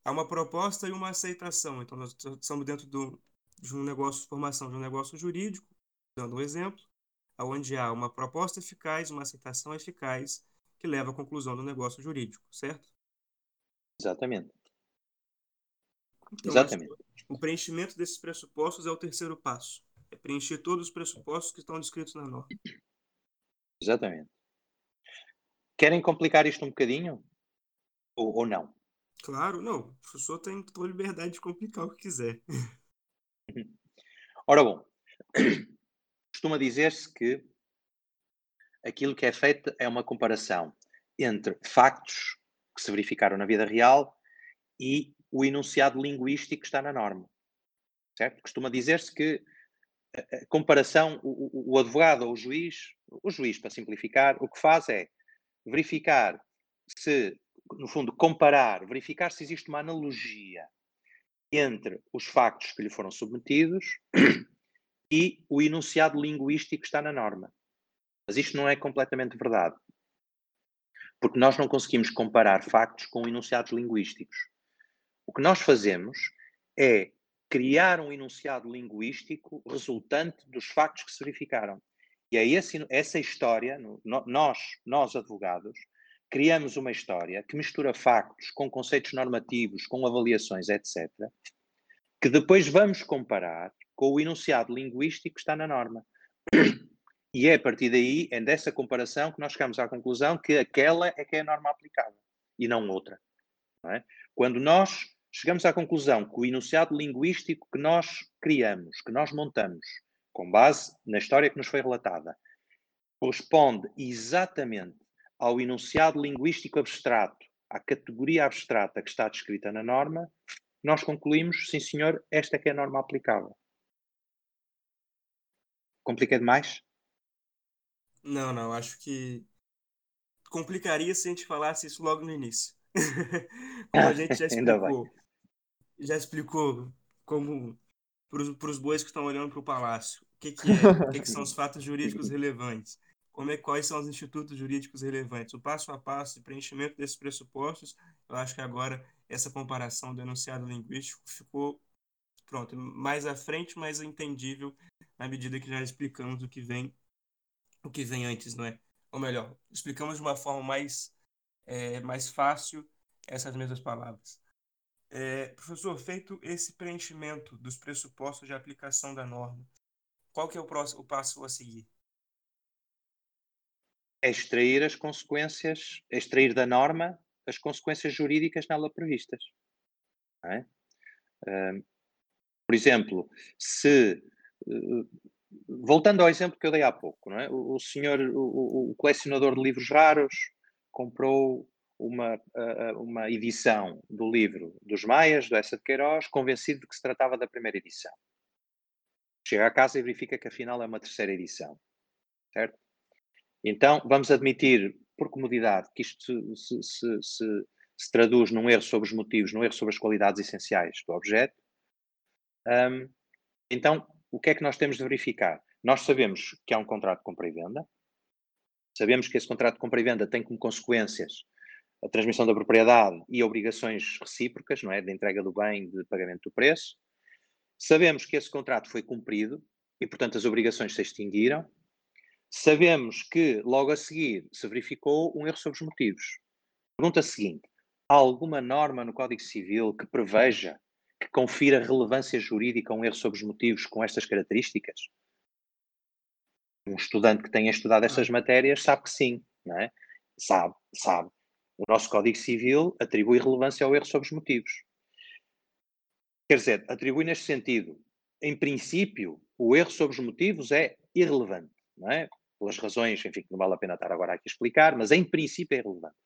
há uma proposta e uma aceitação. Então, nós estamos dentro do, de um negócio de formação de um negócio jurídico, dando um exemplo onde há uma proposta eficaz, uma aceitação eficaz, que leva à conclusão do negócio jurídico, certo? Exatamente. Então, Exatamente. O preenchimento desses pressupostos é o terceiro passo. É preencher todos os pressupostos que estão descritos na norma. Exatamente. Querem complicar isto um bocadinho? Ou, ou não? Claro, não. O professor tem toda a liberdade de complicar o que quiser. Ora bom, costuma dizer-se que aquilo que é feito é uma comparação entre factos que se verificaram na vida real e o enunciado linguístico que está na norma. Certo? Costuma dizer-se que a comparação, o, o, advogado ou o juiz, o juiz, para simplificar, o que faz é verificar se, no fundo, comparar, verificar se existe uma analogia entre os factos que lhe foram submetidos e o enunciado linguístico está na norma. Mas isto não é completamente verdade. Porque nós não conseguimos comparar factos com enunciados linguísticos. O que nós fazemos é criar um enunciado linguístico resultante dos factos que se verificaram. E é essa história, nós, nós advogados, criamos uma história que mistura factos com conceitos normativos, com avaliações, etc., que depois vamos comparar com o enunciado linguístico que está na norma. E é a partir daí, é dessa comparação, que nós chegamos à conclusão que aquela é que é a norma aplicável e não outra. Não é? Quando nós chegamos à conclusão que o enunciado linguístico que nós criamos, que nós montamos, com base na história que nos foi relatada, corresponde exatamente ao enunciado linguístico abstrato, à categoria abstrata que está descrita na norma, nós concluímos, sim senhor, esta é que é a norma aplicável. Compliquei demais? Não, não, acho que complicaria se a gente falasse isso logo no início. como a gente já explicou, já explicou como para os bois que estão olhando para o palácio, o que, que é, o que, que, são os fatos jurídicos relevantes, como é, quais são os institutos jurídicos relevantes, o passo a passo de preenchimento desses pressupostos, eu acho que agora essa comparação do enunciado linguístico ficou pronto, mais à frente, mais entendível na medida que já explicamos o que vem o que vem antes, não é? Ou melhor, explicamos de uma forma mais é mais fácil essas mesmas palavras. É, professor, feito esse preenchimento dos pressupostos de aplicação da norma, qual que é o, próximo, o passo a seguir? É extrair as consequências, é extrair da norma as consequências jurídicas nela previstas. É? Uh, por exemplo, se uh, voltando ao exemplo que eu dei há pouco, é? o, o, senhor, o, o, colecionador de livros raros comprou uma, uh, uma edição do livro dos Maias, do Essa de Queiroz, convencido de que se tratava da primeira edição. Chega a casa e verifica que afinal é uma terceira edição. Certo? Então, vamos admitir, por comodidade, que isto se, se, se, se traduz num erro sobre os motivos, num erro sobre as qualidades essenciais do objeto. Um, então, o que é que nós temos de verificar? Nós sabemos que há um contrato de compra e venda, sabemos que esse contrato de compra e venda tem como consequências a transmissão da propriedade e obrigações recíprocas, não é? De entrega do bem, de pagamento do preço. Sabemos que esse contrato foi cumprido e, portanto, as obrigações se extinguiram. Sabemos que, logo a seguir, se verificou um erro sobre os motivos. Pergunta seguinte: há alguma norma no Código Civil que preveja, que confira relevância jurídica a um erro sobre os motivos com estas características? Um estudante que tenha estudado estas matérias sabe que sim, não é? Sabe, sabe. O nosso Código Civil atribui relevância ao erro sobre os motivos. Quer dizer, atribui neste sentido. Em princípio, o erro sobre os motivos é irrelevante, não é? Pelas razões, enfim, que não vale a pena estar agora aqui a explicar, mas em princípio é irrelevante.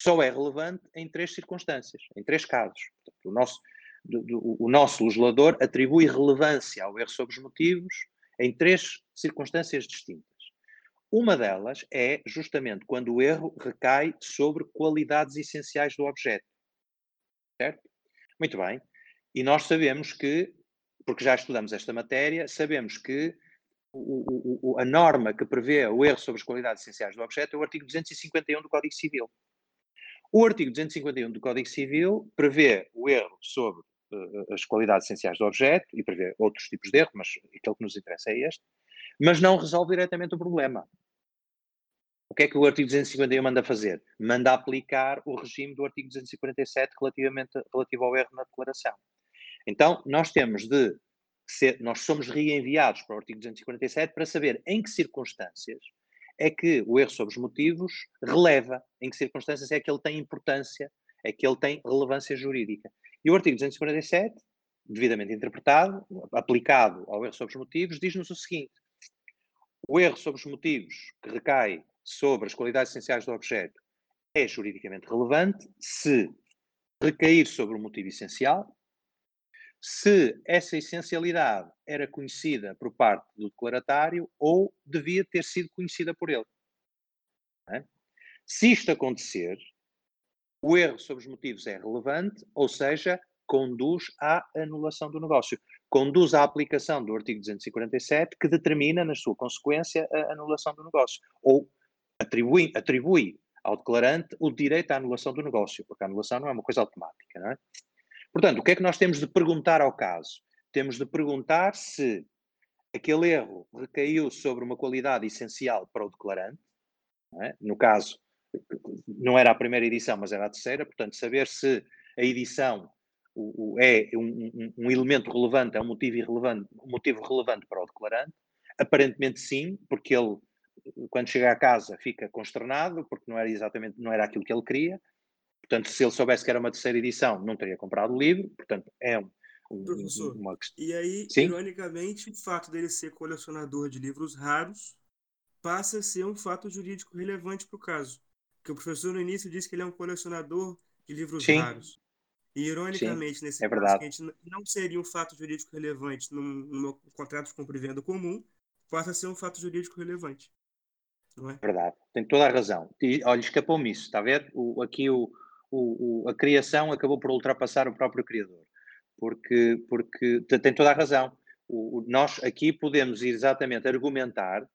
Só é relevante em três circunstâncias, em três casos. Portanto, o nosso, do, do, o nosso legislador atribui relevância ao erro sobre os motivos em três circunstâncias distintas. Uma delas é justamente quando o erro recai sobre qualidades essenciais do objeto. Certo? Muito bem. E nós sabemos que, porque já estudamos esta matéria, sabemos que o, o, a norma que prevê o erro sobre as qualidades essenciais do objeto é o artigo 251 do Código Civil. O artigo 251 do Código Civil prevê o erro sobre uh, as qualidades essenciais do objeto e prevê outros tipos de erro, mas aquele que nos interessa é este, mas não resolve diretamente o problema. O que é que o artigo 251 manda fazer? Manda aplicar o regime do artigo 247 relativamente, relativo ao erro na declaração. Então, nós temos de ser, nós somos reenviados para o artigo 247 para saber em que circunstâncias é que o erro sobre os motivos releva, em que circunstâncias é que ele tem importância, é que ele tem relevância jurídica. E o artigo 247, devidamente interpretado, aplicado ao erro sobre os motivos, diz-nos o seguinte: o erro sobre os motivos que recai sobre as qualidades essenciais do objeto é juridicamente relevante se recair sobre o motivo essencial, se essa essencialidade era conhecida por parte do declaratário ou devia ter sido conhecida por ele. É? Se isto acontecer, o erro sobre os motivos é relevante, ou seja, conduz à anulação do negócio. Conduz à aplicação do artigo 247, que determina, na sua consequência, a anulação do negócio. Ou atribui, atribui ao declarante o direito à anulação do negócio, porque a anulação não é uma coisa automática, não é? Portanto, o que é que nós temos de perguntar ao caso? Temos de perguntar se aquele erro recaiu sobre uma qualidade essencial para o declarante, é? no caso, não era a primeira edição, mas era a terceira, portanto, saber se a edição o, o, é um, um, um, elemento relevante, é um motivo, irrelevante, um motivo relevante para o declarante. Aparentemente sim, porque ele quando chega à casa fica consternado porque não era exatamente não era aquilo que ele queria. Portanto, se ele soubesse que era uma terceira edição, não teria comprado o livro. Portanto, é um, um Professor, uma... e aí, Sim? ironicamente, o fato dele ser colecionador de livros raros passa a ser um fato jurídico relevante para o caso. Porque o professor no início disse que ele é um colecionador de livros Sim. raros. E, ironicamente, Sim, nesse é caso, a gente não seria um fato jurídico relevante num, num contrato de compra e venda comum, passa a ser um fato jurídico relevante. É? Verdade, tem toda a razão. E, olha, escapou-me isso, está a ver? O, aqui o, o, a criação acabou por ultrapassar o próprio criador, porque, porque tem toda a razão. Nós aqui podemos exatamente argumentar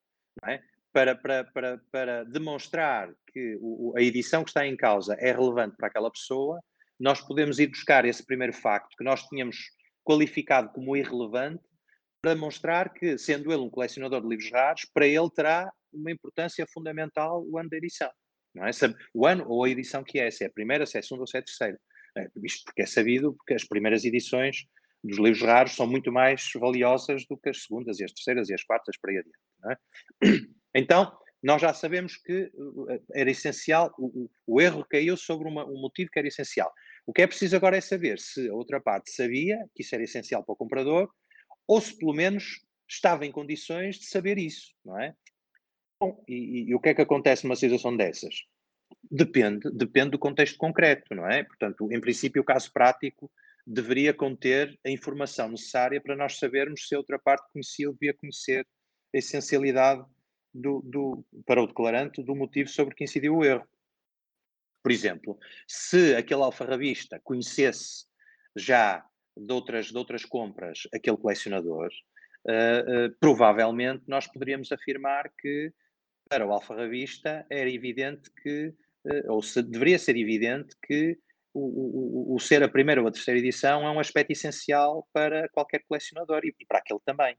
é? para, para, para, para demonstrar que a edição que está em causa é relevante para aquela pessoa, nós podemos ir buscar esse primeiro facto que nós tínhamos qualificado como irrelevante para mostrar que, sendo ele um colecionador de livros raros, para ele terá uma importância fundamental o ano da edição. Não é? O ano ou a edição que é, se é a primeira, se é a segunda ou se é a terceira. É, isto porque é sabido, porque as primeiras edições dos livros raros são muito mais valiosas do que as segundas e as terceiras e as quartas para aí adiante. É? Então, nós já sabemos que uh, era essencial, o, o erro caiu sobre uma, um motivo que era essencial. O que é preciso agora é saber se a outra parte sabia que isso era essencial para o comprador ou se pelo menos estava em condições de saber isso, não é? Bom, e, e, o que é que acontece numa situação dessas? Depende, depende do contexto concreto, não é? Portanto, em princípio, o caso prático deveria conter a informação necessária para nós sabermos se a outra parte conhecia ou devia conhecer a essencialidade do, do, para o declarante do motivo sobre que incidiu o erro. Por exemplo, se aquele alfarrabista conhecesse já de outras, de outras compras aquele colecionador, uh, uh, provavelmente nós poderíamos afirmar que para o alfarrabista era evidente que, uh, ou se, deveria ser evidente que o, o, o, ser a primeira ou a terceira edição é um aspecto essencial para qualquer colecionador e, para aquele também.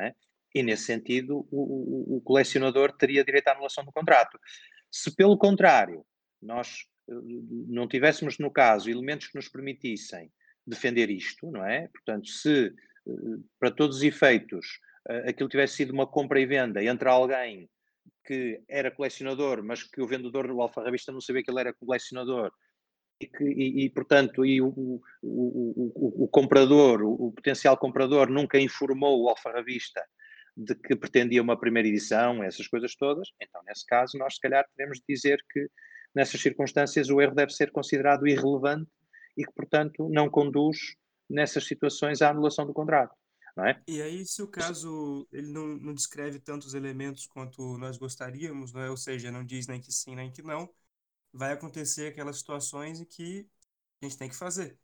É? E nesse sentido, o, o, colecionador teria direito à anulação do contrato. Se pelo contrário, nós não tivéssemos no caso elementos que nos permitissem defender isto, não é? Portanto, se para todos os efeitos aquilo tivesse sido uma compra e venda entre alguém que era colecionador, mas que o vendedor, o alfarrabista, não sabia que ele era colecionador, e, que, e, e portanto, e o, o, o, o comprador, o, potencial comprador, nunca informou o alfarrabista de que pretendia uma primeira edição, essas coisas todas, então, nesse caso, nós se calhar podemos dizer que, nessas circunstâncias, o erro deve ser considerado irrelevante e que, portanto, não conduz, nessas situações, à anulação do contrato. Não é? E aí, se o caso ele não, não descreve tantos elementos quanto nós gostaríamos, não é? ou seja, não diz nem que sim, nem que não, vai acontecer aquelas situações em que a gente tem que fazer.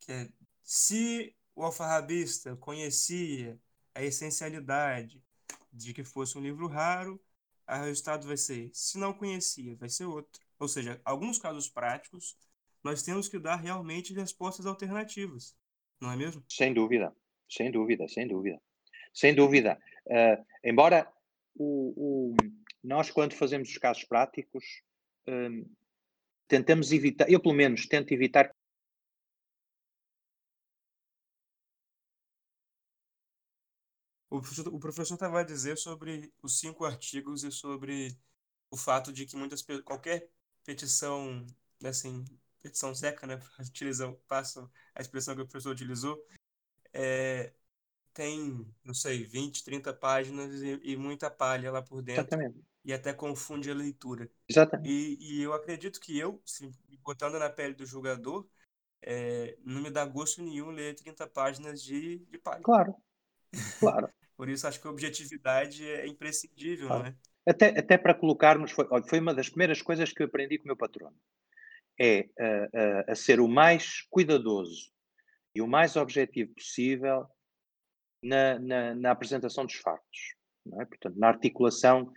Que é, se o alfarrabista conhecia a essencialidade de que fosse um livro raro, o resultado vai ser, se não conhecia, vai ser outro. Ou seja, alguns casos práticos, nós temos que dar realmente respostas alternativas, não é mesmo? Sem dúvida, sem dúvida, sem dúvida. Sem dúvida. Uh, embora o, o, nós, quando fazemos os casos práticos, um, tentamos evitar, eu pelo menos tento evitar O professor, o professor estava a dizer sobre os cinco artigos e sobre o fato de que muitas qualquer petição, assim, petição seca, né, utilizam, passam a expressão que o professor utilizou, é, tem, não sei, 20, 30 páginas e, e muita palha lá por dentro. Exatamente. E até confunde a leitura. Exatamente. E, e eu acredito que eu, se, botando na pele do jogador, é, não me dá gosto nenhum ler 30 páginas de, de palha. Claro, claro. Por isso acho que a objetividade é imprescindível, claro. não é? Até, até para colocarmos, foi, foi uma das primeiras coisas que eu aprendi com o meu patrono. É uh, uh, a ser o mais cuidadoso e o mais objetivo possível na, na, na apresentação dos factos. É? Portanto, na articulação,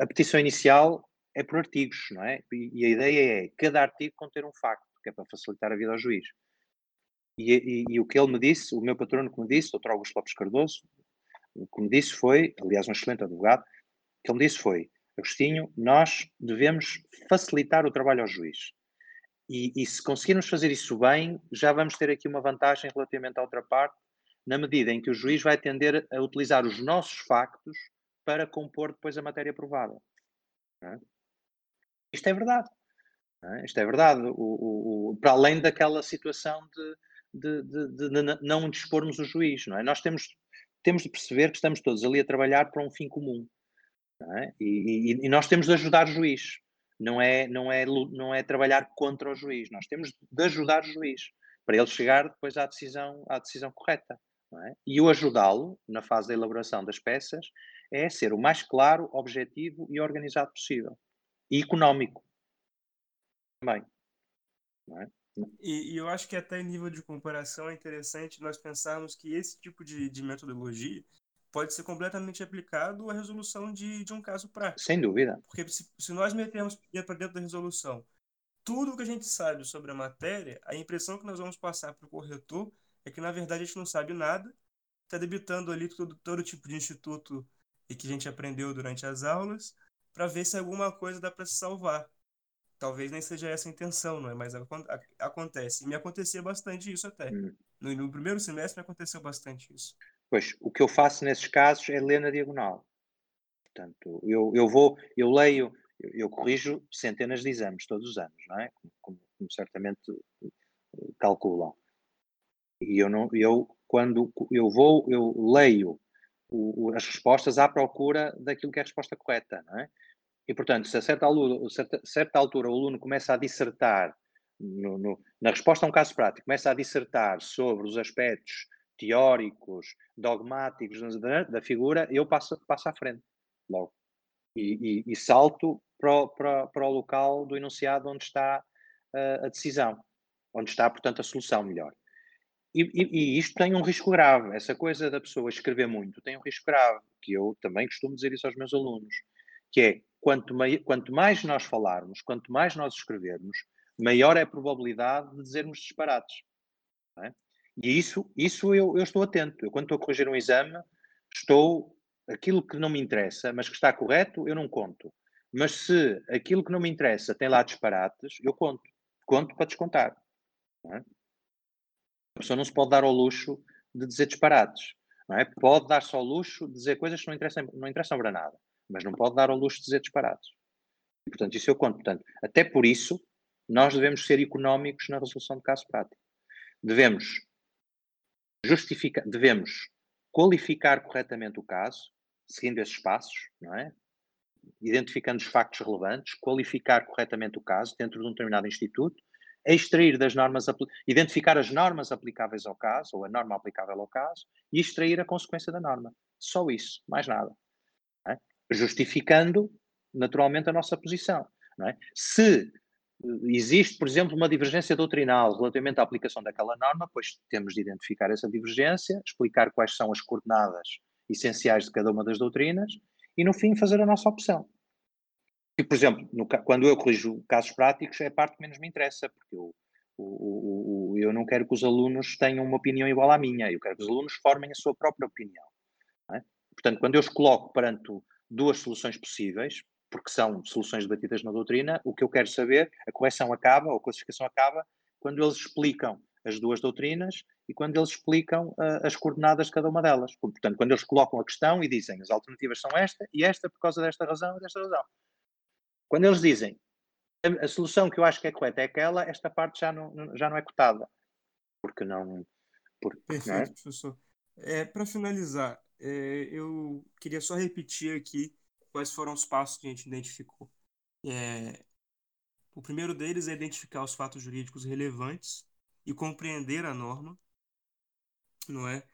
a petição inicial é por artigos, não é? E, e, a ideia é cada artigo conter um facto, que é para facilitar a vida ao juiz. E, e, e o que ele me disse, o meu patrono que me disse, o Dr. Augusto Lopes Cardoso, o que me disse foi, aliás, um excelente advogado, o que ele me disse foi: Agostinho, nós devemos facilitar o trabalho ao juiz. E, e, se conseguirmos fazer isso bem, já vamos ter aqui uma vantagem relativamente à outra parte, na medida em que o juiz vai tender a utilizar os nossos factos para compor depois a matéria provada. É? Isto é verdade. É? Isto é verdade. O, o, o, para além daquela situação de, de, de, de, não dispormos o juiz, não é? Nós temos temos de perceber que estamos todos ali a trabalhar para um fim comum. É? E, e, e, nós temos de ajudar o juiz. Não é, não, é, não é trabalhar contra o juiz. Nós temos de ajudar o juiz para ele chegar depois à decisão, à decisão correta. É? E o ajudá-lo, na fase da elaboração das peças, é ser o mais claro, objetivo e organizado possível. E económico. Também. É? E, e, eu acho que até em nível de comparação é interessante nós pensarmos que esse tipo de, de metodologia pode ser completamente aplicado à resolução de, de um caso prático. Sem dúvida. Porque se, se nós metemos para dentro da resolução tudo o que a gente sabe sobre a matéria, a impressão que nós vamos passar para o corretor é que, na verdade, a gente não sabe nada, está debitando ali todo, todo tipo de instituto e que a gente aprendeu durante as aulas, para ver se alguma coisa dá para se salvar. talvez nem seja essa a intenção, não é? Mas acontece. E me acontecia bastante isso até. Hum. No, no, primeiro semestre aconteceu bastante isso. Pois, o que eu faço nesses casos é ler na diagonal. Portanto, eu, eu vou, eu leio, eu, eu corrijo centenas de exames todos os anos, não é? Como, como, certamente eh, calculam. E eu não, eu quando eu vou, eu leio o, o, as respostas à procura daquilo que é a resposta correta, não é? E, portanto, se a certa, altura, certa, certa altura o aluno começa a dissertar, no, no, na resposta a um caso prático, começa a dissertar sobre os aspectos teóricos, dogmáticos da, figura, eu passo, passo à frente, logo. E, e, e salto para o, para, para o local do enunciado onde está uh, a decisão, onde está, portanto, a solução melhor. E, e, e, isto tem um risco grave. Essa coisa da pessoa escrever muito tem um risco grave, que eu também costumo dizer isso aos meus alunos, que é quanto, mai, quanto mais nós falarmos, quanto mais nós escrevermos, maior é a probabilidade de dizermos disparates. É? E isso, isso eu, eu estou atento. Eu, quando estou a corrigir um exame, estou. Aquilo que não me interessa, mas que está correto, eu não conto. Mas se aquilo que não me interessa tem lá disparates, eu conto. Conto para descontar. É? A pessoa não se pode dar ao luxo de dizer disparates. É? Pode dar-se ao luxo de dizer coisas que não interessam, não interessam para nada, mas não pode dar ao luxo de dizer disparates. E, portanto, isso eu conto. Portanto, até por isso, nós devemos ser económicos na resolução de caso prático. Devemos justificar, devemos qualificar corretamente o caso, seguindo esses passos, não é? Identificando os factos relevantes, qualificar corretamente o caso dentro de um determinado instituto extrair das normas, identificar as normas aplicáveis ao caso, ou a norma aplicável ao caso, e extrair a consequência da norma. Só isso, mais nada. É? Justificando, naturalmente, a nossa posição. É? Se existe, por exemplo, uma divergência doutrinal relativamente à aplicação daquela norma, pois temos de identificar essa divergência, explicar quais são as coordenadas essenciais de cada uma das doutrinas e, no fim, fazer a nossa opção. E, por exemplo, no, quando eu corrijo casos práticos, é a parte que menos me interessa, porque eu, o, o, eu não quero que os alunos tenham uma opinião igual à minha, eu quero que os alunos formem a sua própria opinião. É? Portanto, quando eu os coloco perante duas soluções possíveis, porque são soluções debatidas na doutrina, o que eu quero saber, a correção acaba, ou a classificação acaba, quando eles explicam as duas doutrinas e quando eles explicam uh, as coordenadas de cada uma delas. Portanto, quando eles colocam a questão e dizem as alternativas são esta e esta por causa desta razão e desta razão. Quando eles dizem a, a, solução que eu acho que é correta é aquela, esta parte já não, já não é cotada. Porque não. Perfeito, não é? professor. É, Para finalizar, é, eu queria só repetir aqui quais foram os passos que a gente identificou. É, o primeiro deles é identificar os fatos jurídicos relevantes e compreender a norma, não é?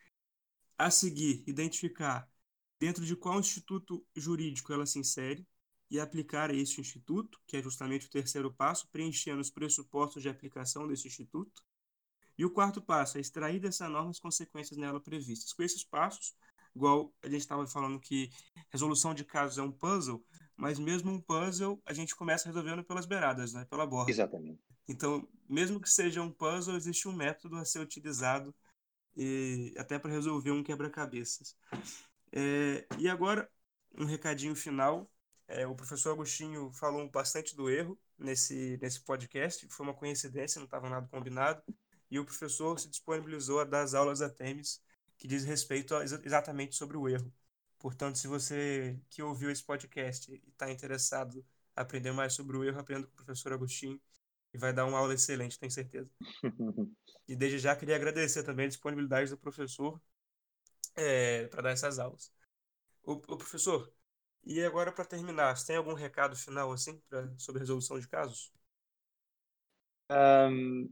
A seguir, identificar dentro de qual instituto jurídico ela se insere, e aplicar a instituto, que é justamente o terceiro passo, preenchendo os pressupostos de aplicação desse instituto. E o quarto passo é extrair dessa norma as consequências nela previstas. Com esses passos, igual a gente estava falando que resolução de casos é um puzzle, mas mesmo um puzzle a gente começa resolvendo pelas beiradas, né? pela borda. Exatamente. Então, mesmo que seja um puzzle, existe um método a ser utilizado e até para resolver um quebra-cabeças. É, e agora, um recadinho final é, o professor Agostinho falou bastante do erro nesse, nesse podcast, foi uma coincidência, não estava nada combinado, e o professor se disponibilizou a dar as aulas da Temis que diz respeito a, exatamente sobre o erro. Portanto, se você que ouviu esse podcast e está interessado em aprender mais sobre o erro, aprenda com o professor Agostinho e vai dar uma aula excelente, tenho certeza. e desde já queria agradecer também a disponibilidade do professor é, para dar essas aulas. O, o professor, e agora, para terminar, você tem algum recado final assim pra, sobre resolução de casos? Um,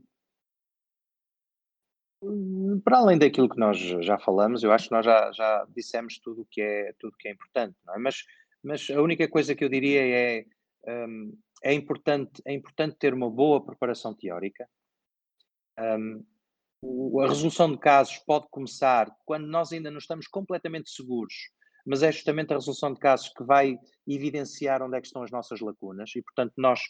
para além daquilo que nós já falamos, eu acho que nós já, já dissemos tudo o que é tudo que é importante, não é? Mas, mas a única coisa que eu diria é um, é importante é importante ter uma boa preparação teórica. Um, a resolução de casos pode começar quando nós ainda não estamos completamente seguros mas é justamente a resolução de casos que vai evidenciar onde é que estão as nossas lacunas e, portanto, nós.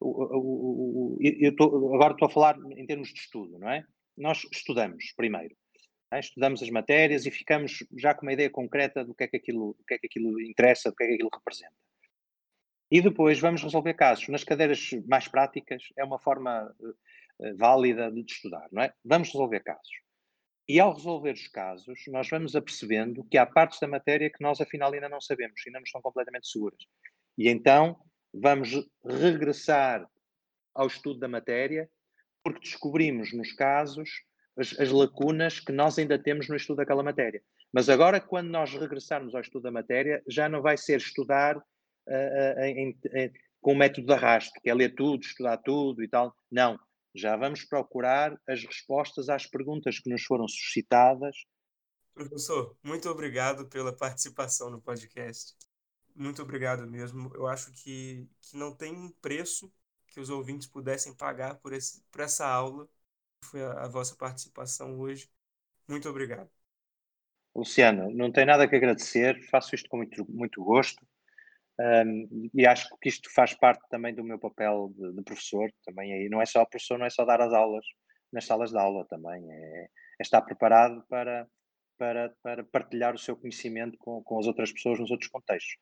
O, o, o, eu tô, agora estou a falar em termos de estudo, não é? Nós estudamos primeiro, é? estudamos as matérias e ficamos já com uma ideia concreta do que é que aquilo, do que é que aquilo interessa, do que é que aquilo representa. E depois vamos resolver casos. Nas cadeiras mais práticas é uma forma uh, válida de estudar, não é? Vamos resolver casos. E ao resolver os casos, nós vamos apercebendo que há partes da matéria que nós afinal ainda não sabemos, ainda não estão completamente seguras. E então vamos regressar ao estudo da matéria, porque descobrimos nos casos as, as, lacunas que nós ainda temos no estudo daquela matéria. Mas agora, quando nós regressarmos ao estudo da matéria, já não vai ser estudar uh, em, em, com o método de arrasto, que é ler tudo, estudar tudo e tal. Não já vamos procurar as respostas às perguntas que nos foram suscitadas. Professor, muito obrigado pela participação no podcast. Muito obrigado mesmo. Eu acho que, que não tem preço que os ouvintes pudessem pagar por, esse, por essa aula. Foi a, a vossa participação hoje. Muito obrigado. Luciano, não tem nada que agradecer. Faço isto com muito, muito gosto. Um, e acho que isto faz parte também do meu papel de, de, professor, também aí não é só professor, não é só dar as aulas nas salas de aula também, é, é estar preparado para, para, para partilhar o seu conhecimento com, com as outras pessoas nos outros contextos.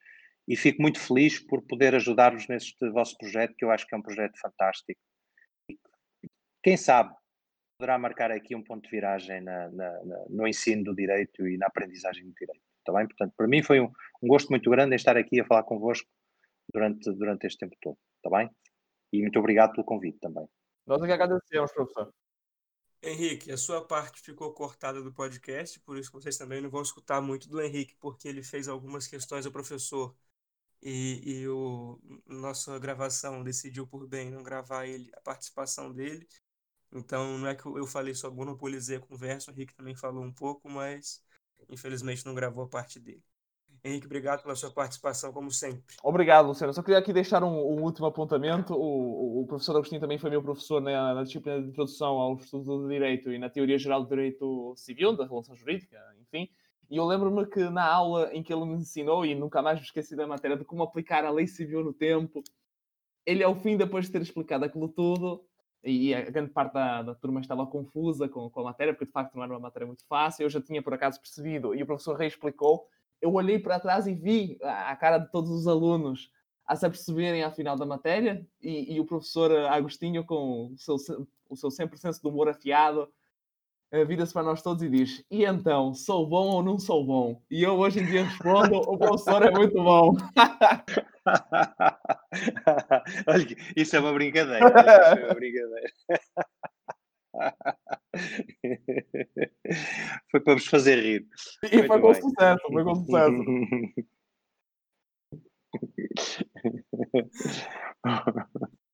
E fico muito feliz por poder ajudar-vos neste vosso projeto, que eu acho que é um projeto fantástico. Quem sabe poderá marcar aqui um ponto de viragem na, na, na, no ensino do direito e na aprendizagem do direito. Está bem? Portanto, para mim foi um, um gosto muito grande estar aqui a falar convosco durante, durante este tempo todo. Está bem? E muito obrigado pelo convite também. Nós é que agradecemos, professor. Henrique, a sua parte ficou cortada do podcast, por isso vocês também não vão escutar muito do Henrique, porque ele fez algumas questões ao professor e, e o nossa gravação decidiu por bem não gravar ele, a participação dele. Então não é que eu falei só monopolizei a conversa, o Henrique também falou um pouco, mas infelizmente não gravou a parte dele. Henrique, obrigado pela sua participação, como sempre. Obrigado, Luciano. Só queria aqui deixar um, um último apontamento. O, o, professor Agostinho também foi meu professor na, na, disciplina de introdução ao estudo do direito e na teoria geral do direito civil, da relação jurídica, enfim. E eu lembro-me que na aula em que ele me ensinou, e nunca mais me esqueci da matéria de como aplicar a lei civil no tempo, ele, ao fim, depois de ter explicado aquilo tudo, e a grande parte da, da turma estava confusa com, com, a matéria, porque de facto não era uma matéria muito fácil. Eu já tinha por acaso percebido e o professor reexplicou. Eu olhei para trás e vi a, a cara de todos os alunos a se aperceberem ao final da matéria e, e o professor Agostinho, com o seu, o seu sempre senso de humor afiado, vira-se para nós todos e diz: E então, sou bom ou não sou bom? E eu hoje em dia respondo: O professor é muito bom. Olha, isso é uma brincadeira. Isso é uma brincadeira. Foi para vos fazer rir. E foi com sucesso, foi com sucesso.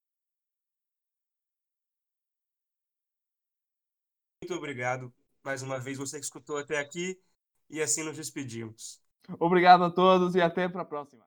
Muito obrigado mais uma vez, você que escutou até aqui, e assim nos despedimos. Obrigado a todos e até para a próxima.